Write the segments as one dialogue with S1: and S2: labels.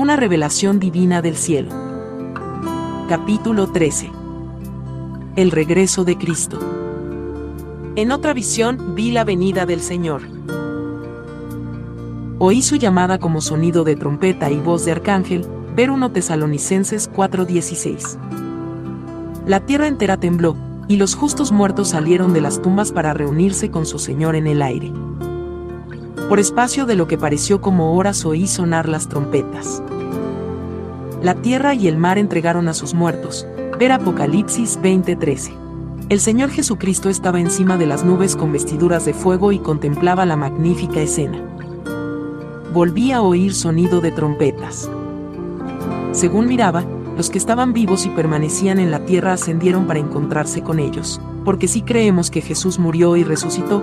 S1: Una revelación divina del cielo. Capítulo 13. El regreso de Cristo. En otra visión vi la venida del Señor. Oí su llamada como sonido de trompeta y voz de arcángel, ver 1 Tesalonicenses 4:16. La tierra entera tembló, y los justos muertos salieron de las tumbas para reunirse con su Señor en el aire. Por espacio de lo que pareció como horas oí sonar las trompetas. La tierra y el mar entregaron a sus muertos. Ver Apocalipsis 20:13. El Señor Jesucristo estaba encima de las nubes con vestiduras de fuego y contemplaba la magnífica escena. Volví a oír sonido de trompetas. Según miraba, los que estaban vivos y permanecían en la tierra ascendieron para encontrarse con ellos, porque si creemos que Jesús murió y resucitó,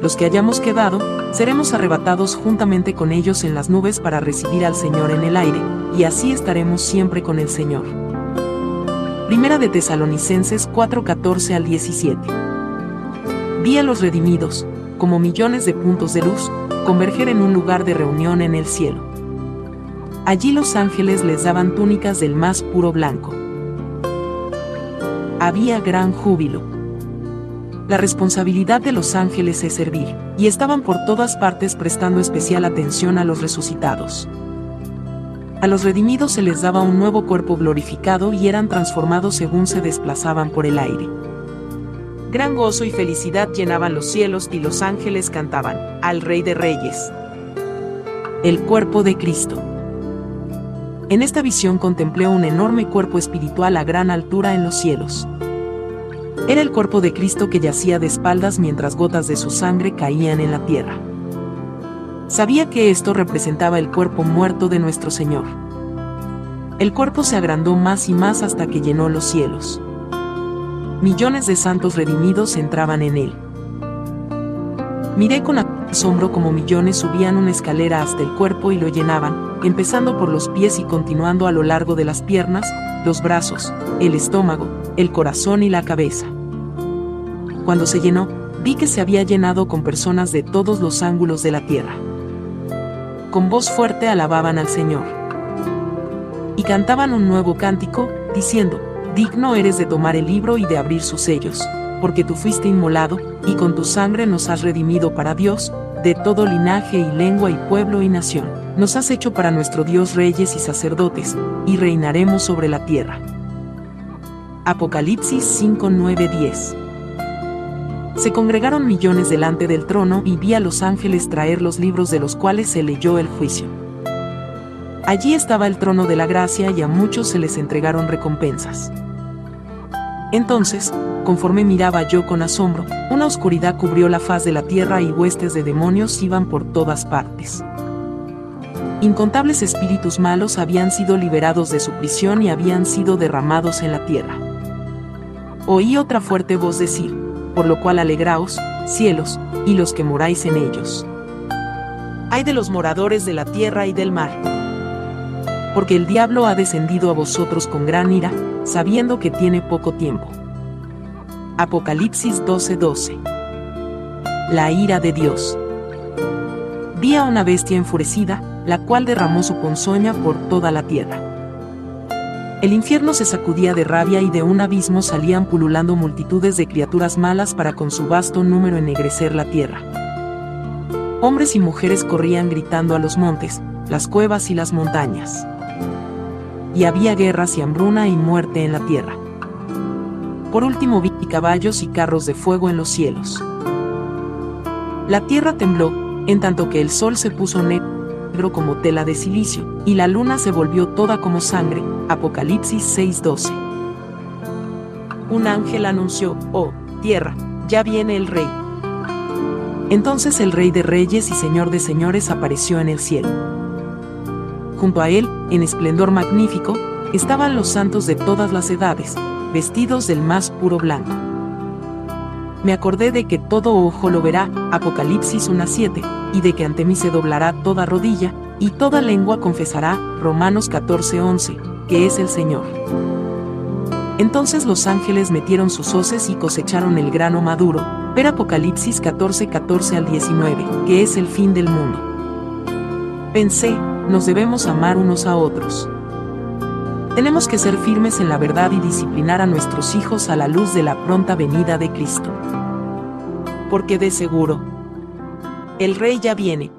S1: los que hayamos quedado, seremos arrebatados juntamente con ellos en las nubes para recibir al Señor en el aire, y así estaremos siempre con el Señor. Primera de Tesalonicenses 4:14 al 17. Vi a los redimidos, como millones de puntos de luz, converger en un lugar de reunión en el cielo. Allí los ángeles les daban túnicas del más puro blanco. Había gran júbilo. La responsabilidad de los ángeles es servir, y estaban por todas partes prestando especial atención a los resucitados. A los redimidos se les daba un nuevo cuerpo glorificado y eran transformados según se desplazaban por el aire. Gran gozo y felicidad llenaban los cielos y los ángeles cantaban, al Rey de Reyes. El cuerpo de Cristo. En esta visión contemplé un enorme cuerpo espiritual a gran altura en los cielos. Era el cuerpo de Cristo que yacía de espaldas mientras gotas de su sangre caían en la tierra. Sabía que esto representaba el cuerpo muerto de nuestro Señor. El cuerpo se agrandó más y más hasta que llenó los cielos. Millones de santos redimidos entraban en él. Miré con asombro como millones subían una escalera hasta el cuerpo y lo llenaban, empezando por los pies y continuando a lo largo de las piernas, los brazos, el estómago, el corazón y la cabeza. Cuando se llenó, vi que se había llenado con personas de todos los ángulos de la tierra. Con voz fuerte alababan al Señor. Y cantaban un nuevo cántico, diciendo, Digno eres de tomar el libro y de abrir sus sellos, porque tú fuiste inmolado, y con tu sangre nos has redimido para Dios, de todo linaje y lengua y pueblo y nación. Nos has hecho para nuestro Dios reyes y sacerdotes, y reinaremos sobre la tierra. Apocalipsis 5, 9, 10. Se congregaron millones delante del trono y vi a los ángeles traer los libros de los cuales se leyó el juicio. Allí estaba el trono de la gracia y a muchos se les entregaron recompensas. Entonces, conforme miraba yo con asombro, una oscuridad cubrió la faz de la tierra y huestes de demonios iban por todas partes. Incontables espíritus malos habían sido liberados de su prisión y habían sido derramados en la tierra. Oí otra fuerte voz decir, por lo cual alegraos, cielos, y los que moráis en ellos. Hay de los moradores de la tierra y del mar. Porque el diablo ha descendido a vosotros con gran ira, sabiendo que tiene poco tiempo. Apocalipsis 12:12 La ira de Dios. Vi a una bestia enfurecida, la cual derramó su ponzoña por toda la tierra. El infierno se sacudía de rabia y de un abismo salían pululando multitudes de criaturas malas para con su vasto número ennegrecer la tierra. Hombres y mujeres corrían gritando a los montes, las cuevas y las montañas. Y había guerras y hambruna y muerte en la tierra. Por último vi caballos y carros de fuego en los cielos. La tierra tembló, en tanto que el sol se puso negro como tela de silicio, y la luna se volvió toda como sangre. Apocalipsis 6:12. Un ángel anunció, oh, tierra, ya viene el rey. Entonces el rey de reyes y señor de señores apareció en el cielo. Junto a él, en esplendor magnífico, estaban los santos de todas las edades, vestidos del más puro blanco. Me acordé de que todo ojo lo verá, Apocalipsis 1.7, y de que ante mí se doblará toda rodilla, y toda lengua confesará, Romanos 14.11, que es el Señor. Entonces los ángeles metieron sus hoces y cosecharon el grano maduro, ver Apocalipsis 14.14 al 19, que es el fin del mundo. Pensé, nos debemos amar unos a otros. Tenemos que ser firmes en la verdad y disciplinar a nuestros hijos a la luz de la pronta venida de Cristo. Porque de seguro, el Rey ya viene,